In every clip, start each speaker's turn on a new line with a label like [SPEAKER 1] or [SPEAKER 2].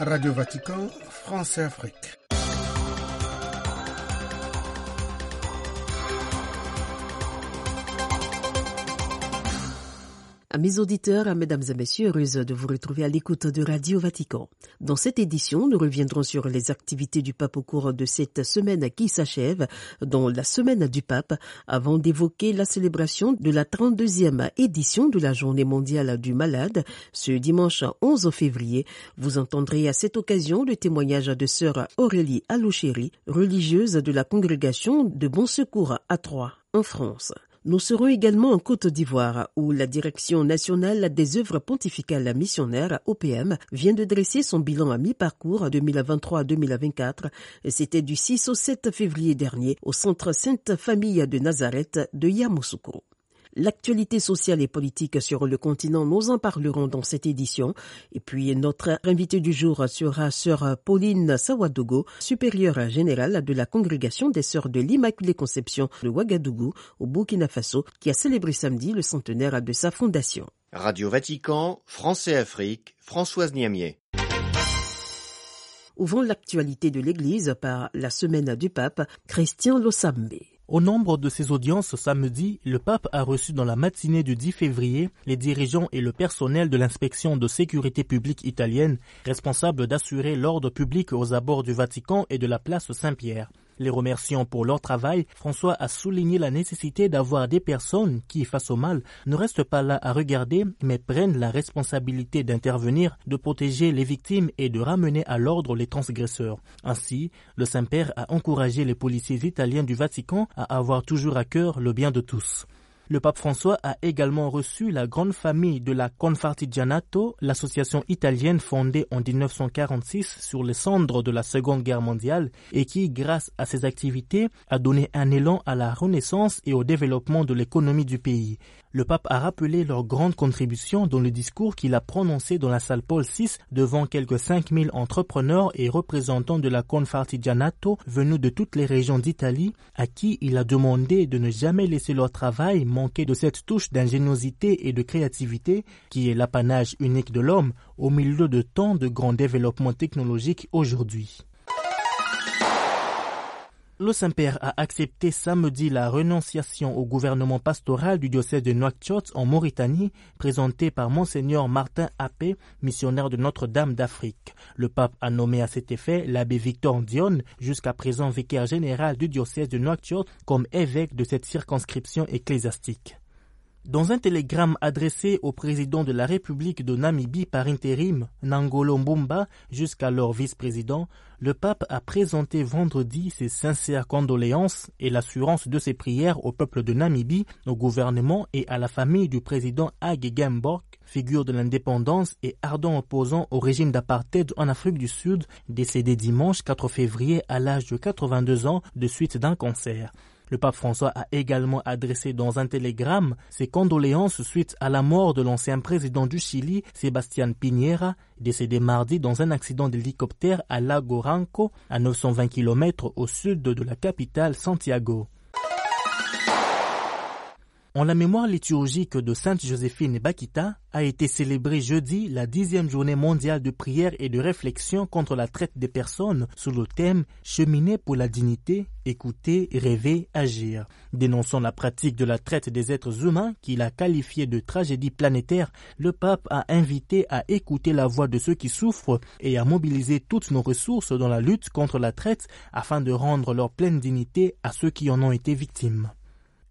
[SPEAKER 1] Radio Vatican, France et Afrique.
[SPEAKER 2] Amis auditeurs, mesdames et messieurs, heureuse de vous retrouver à l'écoute de Radio Vatican. Dans cette édition, nous reviendrons sur les activités du pape au cours de cette semaine qui s'achève, dont la semaine du pape, avant d'évoquer la célébration de la 32e édition de la Journée mondiale du malade, ce dimanche 11 février. Vous entendrez à cette occasion le témoignage de sœur Aurélie Alouchéry, religieuse de la congrégation de Bon Secours à Troyes, en France. Nous serons également en Côte d'Ivoire, où la Direction nationale des œuvres pontificales missionnaires, OPM, vient de dresser son bilan à mi-parcours 2023-2024. C'était du 6 au 7 février dernier au Centre Sainte Famille de Nazareth de Yamoussoukro. L'actualité sociale et politique sur le continent, nous en parlerons dans cette édition. Et puis notre invité du jour sera sœur Pauline Sawadogo, supérieure générale de la congrégation des sœurs de l'Immaculée Conception de Ouagadougou au Burkina Faso, qui a célébré samedi le centenaire de sa fondation.
[SPEAKER 3] Radio Vatican, France et Afrique, Françoise Niamier.
[SPEAKER 2] Ouvrons l'actualité de l'Église par la semaine du pape, Christian Losambe.
[SPEAKER 4] Au nombre de ces audiences samedi, le pape a reçu dans la matinée du 10 février les dirigeants et le personnel de l'inspection de sécurité publique italienne, responsables d'assurer l'ordre public aux abords du Vatican et de la place Saint-Pierre. Les remerciant pour leur travail, François a souligné la nécessité d'avoir des personnes qui, face au mal, ne restent pas là à regarder, mais prennent la responsabilité d'intervenir, de protéger les victimes et de ramener à l'ordre les transgresseurs. Ainsi, le Saint-Père a encouragé les policiers italiens du Vatican à avoir toujours à cœur le bien de tous. Le pape François a également reçu la grande famille de la Confartigianato, l'association italienne fondée en 1946 sur les cendres de la Seconde Guerre mondiale et qui, grâce à ses activités, a donné un élan à la renaissance et au développement de l'économie du pays. Le pape a rappelé leur grande contribution dans le discours qu'il a prononcé dans la salle Paul VI devant quelques 5000 entrepreneurs et représentants de la Confartigianato venus de toutes les régions d'Italie à qui il a demandé de ne jamais laisser leur travail manquer de cette touche d'ingéniosité et de créativité qui est l'apanage unique de l'homme au milieu de tant de grands développements technologiques aujourd'hui. Le Saint-Père a accepté samedi la renonciation au gouvernement pastoral du diocèse de Nouakchott en Mauritanie, présenté par Monseigneur Martin Appé, missionnaire de Notre-Dame d'Afrique. Le pape a nommé à cet effet l'abbé Victor Dion, jusqu'à présent vicaire général du diocèse de Nouakchott, comme évêque de cette circonscription ecclésiastique. Dans un télégramme adressé au président de la République de Namibie par intérim, Nangolo Mbumba, jusqu'alors vice-président, le pape a présenté vendredi ses sincères condoléances et l'assurance de ses prières au peuple de Namibie, au gouvernement et à la famille du président Ag Gemborg, figure de l'indépendance et ardent opposant au régime d'apartheid en Afrique du Sud, décédé dimanche 4 février à l'âge de 82 ans de suite d'un cancer. Le pape François a également adressé dans un télégramme ses condoléances suite à la mort de l'ancien président du Chili, Sébastien Piñera, décédé mardi dans un accident d'hélicoptère à Lago Ranco, à 920 km au sud de la capitale Santiago. En la mémoire liturgique de Sainte Joséphine Bakita a été célébrée jeudi la dixième journée mondiale de prière et de réflexion contre la traite des personnes sous le thème Cheminer pour la dignité, écouter, rêver, agir. Dénonçant la pratique de la traite des êtres humains qu'il a qualifiée de tragédie planétaire, le pape a invité à écouter la voix de ceux qui souffrent et à mobiliser toutes nos ressources dans la lutte contre la traite afin de rendre leur pleine dignité à ceux qui en ont été victimes.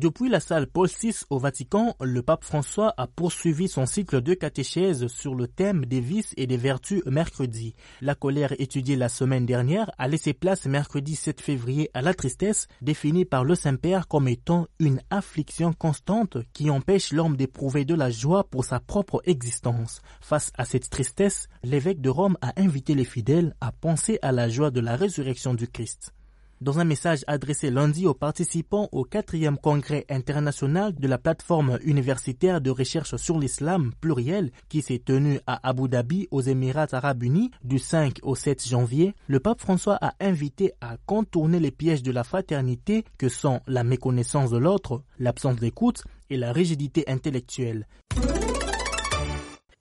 [SPEAKER 4] Depuis la salle Paul VI au Vatican, le pape François a poursuivi son cycle de catéchèse sur le thème des vices et des vertus mercredi. La colère étudiée la semaine dernière a laissé place mercredi 7 février à la tristesse, définie par le Saint-Père comme étant une affliction constante qui empêche l'homme d'éprouver de la joie pour sa propre existence. Face à cette tristesse, l'évêque de Rome a invité les fidèles à penser à la joie de la résurrection du Christ. Dans un message adressé lundi aux participants au quatrième congrès international de la plateforme universitaire de recherche sur l'islam pluriel qui s'est tenu à Abu Dhabi aux Émirats arabes unis du 5 au 7 janvier, le pape François a invité à contourner les pièges de la fraternité que sont la méconnaissance de l'autre, l'absence d'écoute et la rigidité intellectuelle.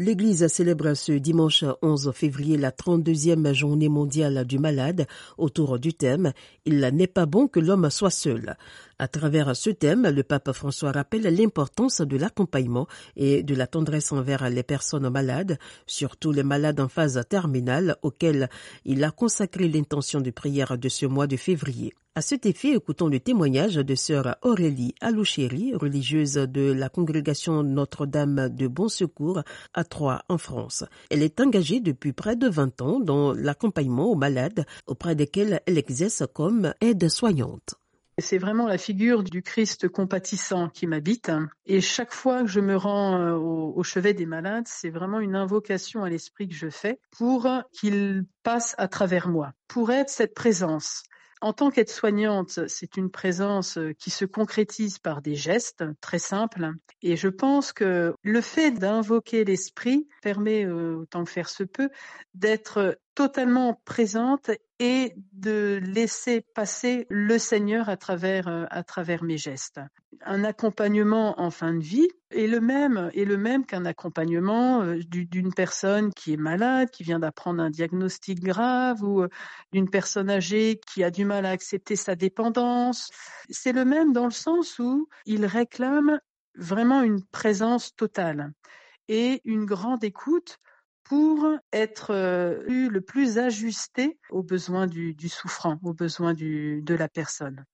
[SPEAKER 2] L'Église célèbre ce dimanche 11 février la 32e journée mondiale du malade autour du thème Il n'est pas bon que l'homme soit seul. À travers ce thème, le pape François rappelle l'importance de l'accompagnement et de la tendresse envers les personnes malades, surtout les malades en phase terminale auxquels il a consacré l'intention de prière de ce mois de février. À cet effet, écoutons le témoignage de sœur Aurélie Alouchéry, religieuse de la congrégation Notre-Dame de Bon Secours à Troyes en France. Elle est engagée depuis près de 20 ans dans l'accompagnement aux malades auprès desquels elle exerce comme aide-soignante.
[SPEAKER 5] C'est vraiment la figure du Christ compatissant qui m'habite. Et chaque fois que je me rends euh, au, chevet des malades, c'est vraiment une invocation à l'esprit que je fais pour qu'il passe à travers moi, pour être cette présence en tant qu'aide-soignante, c'est une présence euh, qui se concrétise par des gestes très simples. Et je pense que le fait d'invoquer l'esprit permet, euh, autant que faire se peut, d'être totalement présente et de laisser passer le Seigneur à travers, euh, à travers mes gestes. Un accompagnement en fin de vie est le même, est le même qu'un accompagnement euh, d'une personne qui est malade, qui vient d'apprendre un diagnostic grave ou euh, d'une personne âgée qui a du mal à accepter sa dépendance. C'est le même dans le sens où il réclame vraiment une présence totale et une grande écoute pour être euh, le plus ajusté aux besoins du, souffrant, aux besoins de la personne.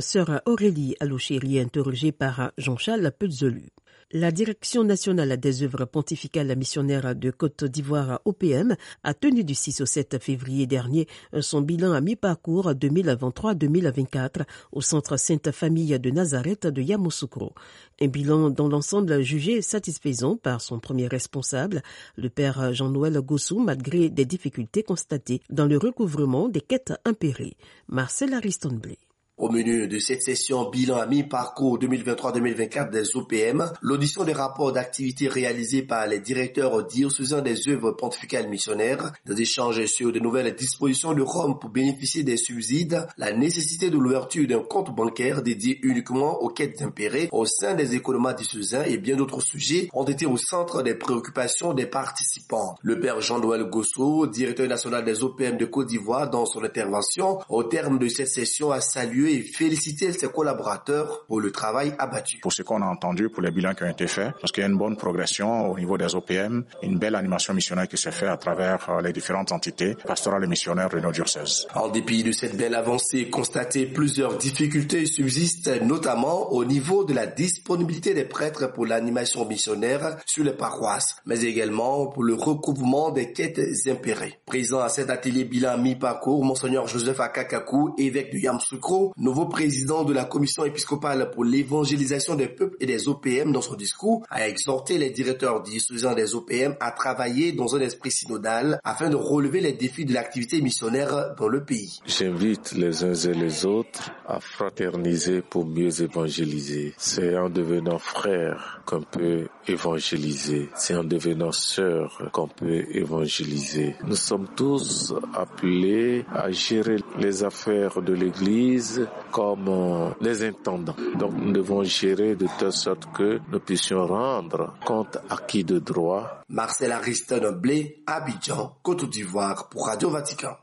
[SPEAKER 2] Sœur Aurélie Alouchéry, interrogée par Jean-Charles Petzolu. La Direction nationale des œuvres pontificales missionnaires de Côte d'Ivoire OPM a tenu du 6 au 7 février dernier son bilan à mi-parcours 2023-2024 au Centre Sainte Famille de Nazareth de Yamoussoukro. Un bilan dans l'ensemble jugé satisfaisant par son premier responsable, le père Jean-Noël Gossou, malgré des difficultés constatées dans le recouvrement des quêtes impérées. Marcel Ariston Blé.
[SPEAKER 6] Au menu de cette session bilan à mi-parcours 2023-2024 des OPM, l'audition des rapports d'activité réalisés par les directeurs diocésains des œuvres pontificales missionnaires, des échanges sur de nouvelles dispositions de Rome pour bénéficier des subsides, la nécessité de l'ouverture d'un compte bancaire dédié uniquement aux quêtes impérées au sein des économies diocésains et bien d'autres sujets ont été au centre des préoccupations des participants. Le père Jean-Noël Gosso, directeur national des OPM de Côte d'Ivoire, dans son intervention, au terme de cette session, a salué et féliciter ses collaborateurs pour le travail abattu.
[SPEAKER 7] Pour ce qu'on a entendu, pour les bilans qui ont été faits, parce qu'il y a une bonne progression au niveau des OPM, une belle animation missionnaire qui se fait à travers euh, les différentes entités pastorales et missionnaires de nos diocèses.
[SPEAKER 6] En dépit de cette belle avancée constatée, plusieurs difficultés subsistent, notamment au niveau de la disponibilité des prêtres pour l'animation missionnaire sur les paroisses, mais également pour le recouvrement des quêtes impérées. Présent à cet atelier bilan mi-parcours, Monseigneur Joseph Akakakou, évêque de Yamsoukro, nouveau président de la commission épiscopale pour l'évangélisation des peuples et des OPM dans son discours, a exhorté les directeurs diocésains des OPM à travailler dans un esprit synodal afin de relever les défis de l'activité missionnaire dans le pays.
[SPEAKER 8] J'invite les uns et les autres à fraterniser pour mieux évangéliser. C'est en devenant frère qu'on peut évangéliser. C'est en devenant sœur qu'on peut évangéliser. Nous sommes tous appelés à gérer les affaires de l'Église comme les intendants. Donc nous devons gérer de telle sorte que nous puissions rendre compte acquis de droit.
[SPEAKER 6] Marcel Ariston Blé, Abidjan, Côte d'Ivoire pour Radio Vatican.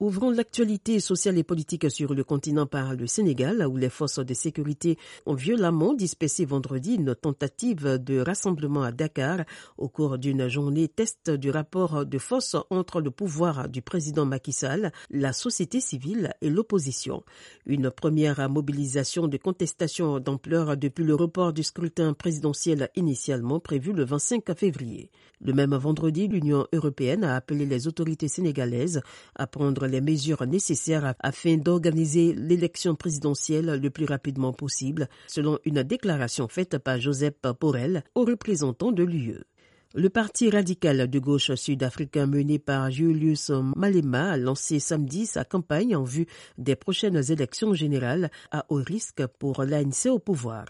[SPEAKER 2] Ouvrons l'actualité sociale et politique sur le continent par le Sénégal, où les forces de sécurité ont violemment dispersé vendredi une tentative de rassemblement à Dakar au cours d'une journée test du rapport de force entre le pouvoir du président Macky Sall, la société civile et l'opposition. Une première mobilisation de contestation d'ampleur depuis le report du scrutin présidentiel initialement prévu le 25 février. Le même vendredi, l'Union européenne a appelé les autorités sénégalaises à prendre les mesures nécessaires afin d'organiser l'élection présidentielle le plus rapidement possible, selon une déclaration faite par Joseph Borrell aux représentants de l'UE. Le parti radical de gauche sud-africain mené par Julius Malema a lancé samedi sa campagne en vue des prochaines élections générales à haut risque pour l'ANC au pouvoir.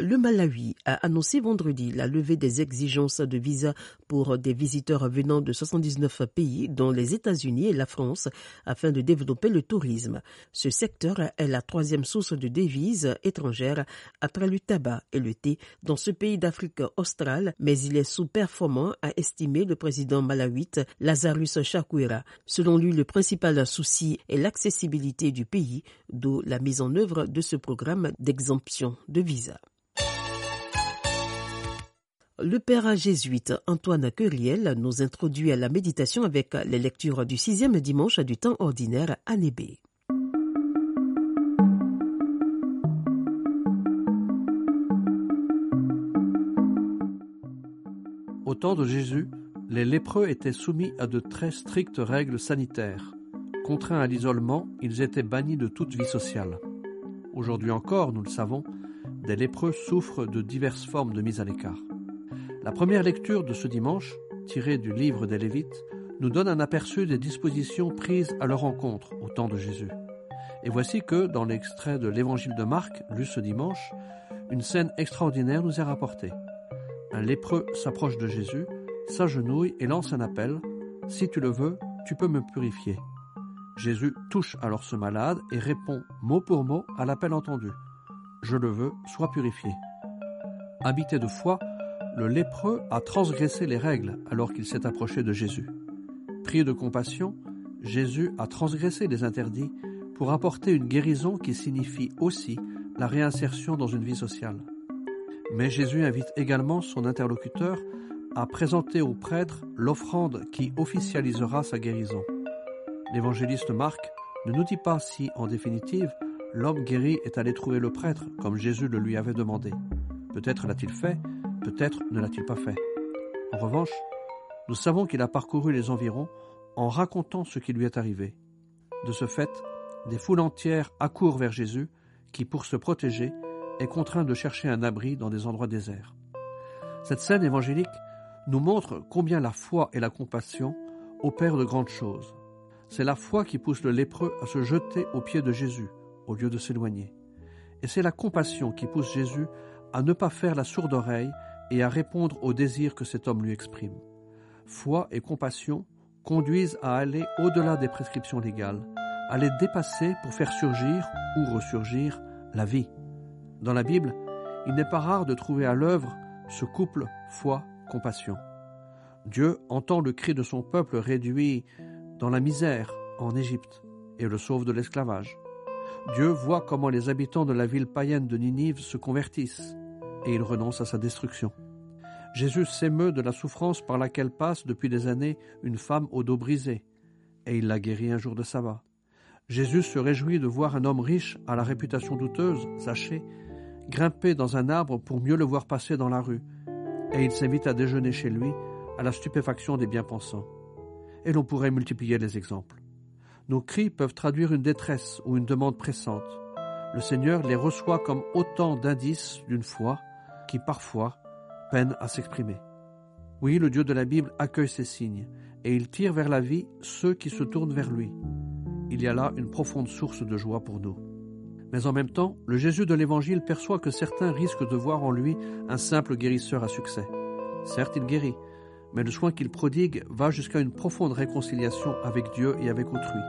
[SPEAKER 2] Le Malawi a annoncé vendredi la levée des exigences de visa pour des visiteurs venant de 79 pays, dont les États-Unis et la France, afin de développer le tourisme. Ce secteur est la troisième source de devises étrangères après le tabac et le thé dans ce pays d'Afrique australe, mais il est sous-performant, a estimé le président malawite Lazarus Chakwera. Selon lui, le principal souci est l'accessibilité du pays, d'où la mise en œuvre de ce programme d'exemption de visa. Le père jésuite Antoine Curiel nous introduit à la méditation avec les lectures du sixième dimanche du temps ordinaire à Nébé.
[SPEAKER 9] Au temps de Jésus, les lépreux étaient soumis à de très strictes règles sanitaires. Contraints à l'isolement, ils étaient bannis de toute vie sociale. Aujourd'hui encore, nous le savons, des lépreux souffrent de diverses formes de mise à l'écart. La première lecture de ce dimanche, tirée du livre des Lévites, nous donne un aperçu des dispositions prises à leur encontre au temps de Jésus. Et voici que, dans l'extrait de l'évangile de Marc, lu ce dimanche, une scène extraordinaire nous est rapportée. Un lépreux s'approche de Jésus, s'agenouille et lance un appel Si tu le veux, tu peux me purifier. Jésus touche alors ce malade et répond mot pour mot à l'appel entendu Je le veux, sois purifié. Habité de foi, le lépreux a transgressé les règles alors qu'il s'est approché de Jésus. Pris de compassion, Jésus a transgressé les interdits pour apporter une guérison qui signifie aussi la réinsertion dans une vie sociale. Mais Jésus invite également son interlocuteur à présenter au prêtre l'offrande qui officialisera sa guérison. L'évangéliste Marc ne nous dit pas si, en définitive, l'homme guéri est allé trouver le prêtre comme Jésus le lui avait demandé. Peut-être l'a-t-il fait, Peut-être ne l'a-t-il pas fait. En revanche, nous savons qu'il a parcouru les environs en racontant ce qui lui est arrivé. De ce fait, des foules entières accourent vers Jésus, qui, pour se protéger, est contraint de chercher un abri dans des endroits déserts. Cette scène évangélique nous montre combien la foi et la compassion opèrent de grandes choses. C'est la foi qui pousse le lépreux à se jeter aux pieds de Jésus, au lieu de s'éloigner. Et c'est la compassion qui pousse Jésus à ne pas faire la sourde oreille et à répondre aux désirs que cet homme lui exprime. Foi et compassion conduisent à aller au-delà des prescriptions légales, à les dépasser pour faire surgir ou ressurgir la vie. Dans la Bible, il n'est pas rare de trouver à l'œuvre ce couple foi-compassion. Dieu entend le cri de son peuple réduit dans la misère en Égypte et le sauve de l'esclavage. Dieu voit comment les habitants de la ville païenne de Ninive se convertissent et il renonce à sa destruction. Jésus s'émeut de la souffrance par laquelle passe depuis des années une femme au dos brisé, et il la guérit un jour de sabbat. Jésus se réjouit de voir un homme riche à la réputation douteuse, Zaché, grimper dans un arbre pour mieux le voir passer dans la rue, et il s'invite à déjeuner chez lui à la stupéfaction des bien-pensants. Et l'on pourrait multiplier les exemples. Nos cris peuvent traduire une détresse ou une demande pressante. Le Seigneur les reçoit comme autant d'indices d'une foi qui parfois peine à s'exprimer. Oui, le Dieu de la Bible accueille ces signes et il tire vers la vie ceux qui se tournent vers lui. Il y a là une profonde source de joie pour nous. Mais en même temps, le Jésus de l'Évangile perçoit que certains risquent de voir en lui un simple guérisseur à succès. Certes, il guérit, mais le soin qu'il prodigue va jusqu'à une profonde réconciliation avec Dieu et avec autrui,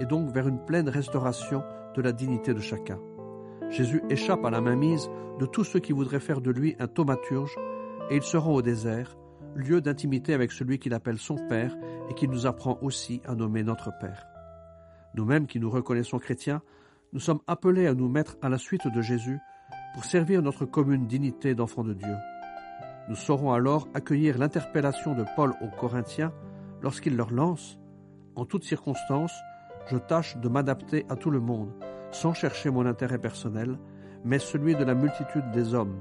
[SPEAKER 9] et donc vers une pleine restauration de la dignité de chacun. Jésus échappe à la mainmise de tous ceux qui voudraient faire de lui un thaumaturge, et il se rend au désert, lieu d'intimité avec celui qu'il appelle son Père et qui nous apprend aussi à nommer notre Père. Nous-mêmes qui nous reconnaissons chrétiens, nous sommes appelés à nous mettre à la suite de Jésus pour servir notre commune dignité d'enfants de Dieu. Nous saurons alors accueillir l'interpellation de Paul aux Corinthiens lorsqu'il leur lance, en toutes circonstances, je tâche de m'adapter à tout le monde, sans chercher mon intérêt personnel, mais celui de la multitude des hommes,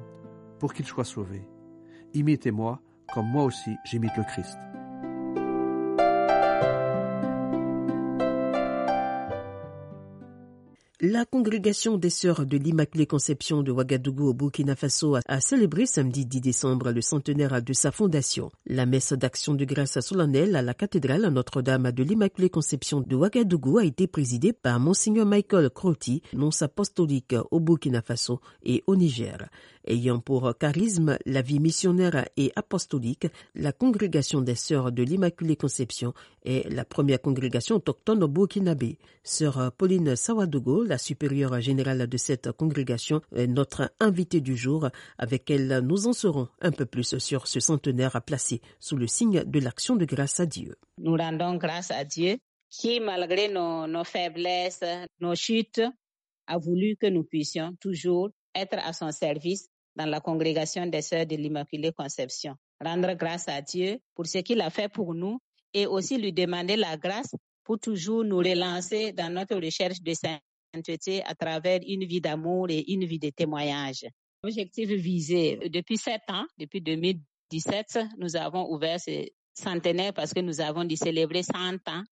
[SPEAKER 9] pour qu'ils soient sauvés. Imitez-moi, comme moi aussi j'imite le Christ.
[SPEAKER 2] La congrégation des sœurs de l'Immaculée Conception de Ouagadougou au Burkina Faso a célébré samedi 10 décembre le centenaire de sa fondation. La messe d'action de grâce solennelle à la cathédrale Notre-Dame de l'Immaculée Conception de Ouagadougou a été présidée par Monseigneur Michael Croti, nonce apostolique au Burkina Faso et au Niger. Ayant pour charisme la vie missionnaire et apostolique, la congrégation des Sœurs de l'Immaculée Conception est la première congrégation autochtone au Burkinabé. Sœur Pauline Sawadogo, la supérieure générale de cette congrégation, est notre invitée du jour. Avec elle, nous en saurons un peu plus sur ce centenaire placé sous le signe de l'action de grâce à Dieu.
[SPEAKER 10] Nous rendons grâce à Dieu qui, malgré nos, nos faiblesses, nos chutes, a voulu que nous puissions toujours être à son service dans la congrégation des Sœurs de l'Immaculée Conception. Rendre grâce à Dieu pour ce qu'il a fait pour nous et aussi lui demander la grâce pour toujours nous relancer dans notre recherche de sainteté à travers une vie d'amour et une vie de témoignage. Objectif visé depuis sept ans, depuis 2017, nous avons ouvert ce centenaire parce que nous avons dû célébrer 100 ans.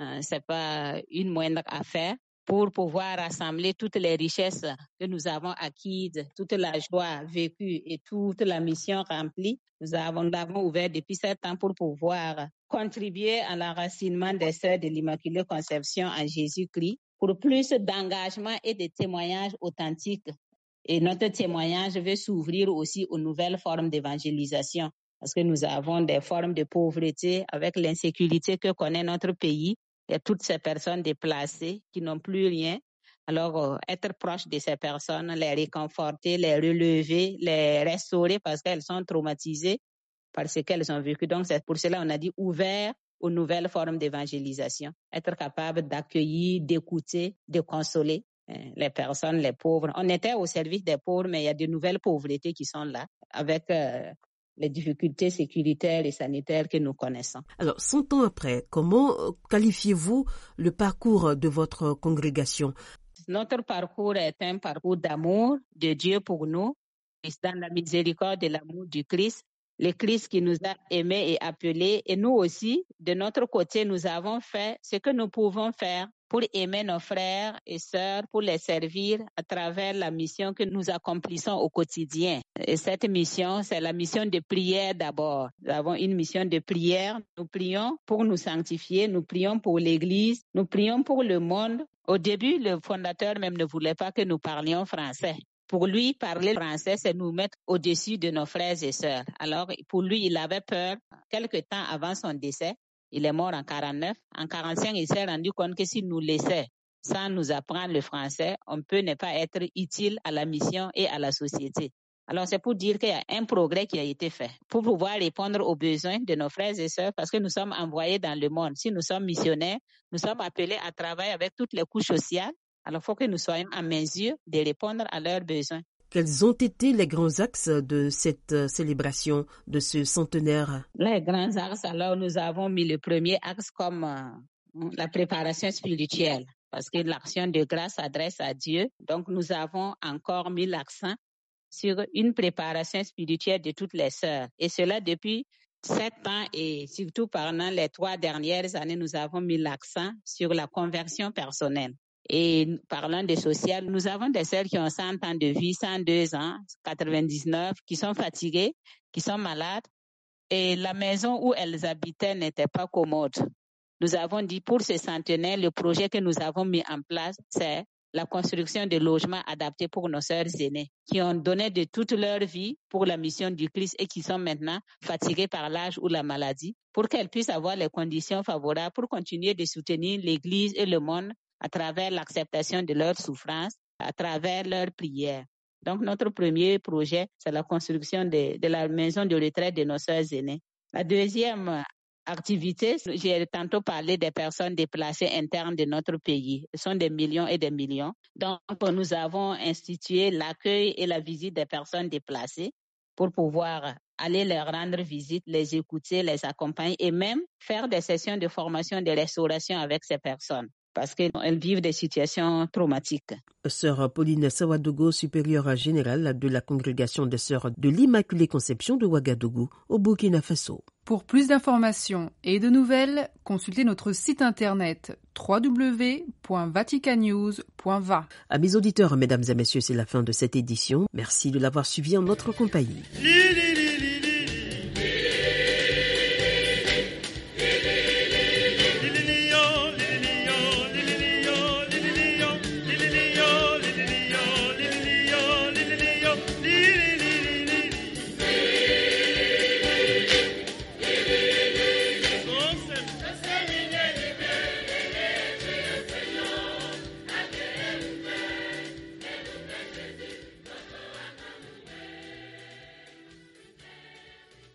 [SPEAKER 10] Euh, c'est pas une moindre affaire pour pouvoir rassembler toutes les richesses que nous avons acquises, toute la joie vécue et toute la mission remplie. Nous avons, ouvert depuis sept ans pour pouvoir contribuer à l'enracinement des sœurs de l'Immaculée Conception en Jésus-Christ pour plus d'engagement et de témoignages authentiques. Et notre témoignage veut s'ouvrir aussi aux nouvelles formes d'évangélisation parce que nous avons des formes de pauvreté avec l'insécurité que connaît notre pays il y a toutes ces personnes déplacées qui n'ont plus rien. Alors, euh, être proche de ces personnes, les réconforter, les relever, les restaurer parce qu'elles sont traumatisées par ce qu'elles ont vécu. Donc, c'est pour cela qu'on a dit ouvert aux nouvelles formes d'évangélisation. Être capable d'accueillir, d'écouter, de consoler hein, les personnes, les pauvres. On était au service des pauvres, mais il y a de nouvelles pauvretés qui sont là avec euh, les difficultés sécuritaires et sanitaires que nous connaissons.
[SPEAKER 2] Alors, 100 ans après, comment euh, qualifiez-vous le parcours de votre congrégation?
[SPEAKER 10] Notre parcours est un parcours d'amour de Dieu pour nous, dans la miséricorde et l'amour du Christ, le Christ qui nous a aimés et appelés, et nous aussi, de notre côté, nous avons fait ce que nous pouvons faire pour aimer nos frères et sœurs, pour les servir à travers la mission que nous accomplissons au quotidien. Et cette mission, c'est la mission de prière d'abord. Nous avons une mission de prière. Nous prions pour nous sanctifier, nous prions pour l'Église, nous prions pour le monde. Au début, le fondateur même ne voulait pas que nous parlions français. Pour lui, parler français, c'est nous mettre au-dessus de nos frères et sœurs. Alors, pour lui, il avait peur. Quelque temps avant son décès, il est mort en 49. En 45, il s'est rendu compte que s'il nous laissait sans nous apprendre le français, on peut ne pas être utile à la mission et à la société. Alors, c'est pour dire qu'il y a un progrès qui a été fait pour pouvoir répondre aux besoins de nos frères et sœurs parce que nous sommes envoyés dans le monde. Si nous sommes missionnaires, nous sommes appelés à travailler avec toutes les couches sociales. Alors, il faut que nous soyons en mesure de répondre à leurs besoins.
[SPEAKER 2] Quels ont été les grands axes de cette euh, célébration, de ce centenaire?
[SPEAKER 10] Les grands axes, alors nous avons mis le premier axe comme euh, la préparation spirituelle, parce que l'action de grâce s'adresse à Dieu. Donc nous avons encore mis l'accent sur une préparation spirituelle de toutes les sœurs. Et cela depuis sept ans et surtout pendant les trois dernières années, nous avons mis l'accent sur la conversion personnelle. Et parlant de social, nous avons des sœurs qui ont 100 ans de vie, 102 ans, 99, qui sont fatiguées, qui sont malades. Et la maison où elles habitaient n'était pas commode. Nous avons dit pour ce centenaire, le projet que nous avons mis en place, c'est la construction de logements adaptés pour nos sœurs aînées, qui ont donné de toute leur vie pour la mission du Christ et qui sont maintenant fatiguées par l'âge ou la maladie, pour qu'elles puissent avoir les conditions favorables pour continuer de soutenir l'Église et le monde à travers l'acceptation de leurs souffrances, à travers leurs prières. Donc, notre premier projet, c'est la construction de, la maison de retraite de nos sœurs aînées. La deuxième activité, j'ai tantôt parlé des personnes déplacées internes de notre pays. Ce sont des millions et des millions. Donc, nous avons institué l'accueil et la visite des personnes déplacées pour pouvoir aller leur rendre visite, les écouter, les accompagner et même faire des sessions de formation de restauration avec ces personnes parce qu'elles vivent des situations traumatiques.
[SPEAKER 2] Sœur Pauline Sawadogo, supérieure générale de la congrégation des Sœurs de l'Immaculée Conception de Ouagadougou, au Burkina Faso.
[SPEAKER 11] Pour plus d'informations et de nouvelles, consultez notre site internet www.vaticanews.va.
[SPEAKER 2] À mes auditeurs, mesdames et messieurs, c'est la fin de cette édition. Merci de l'avoir suivi en notre compagnie.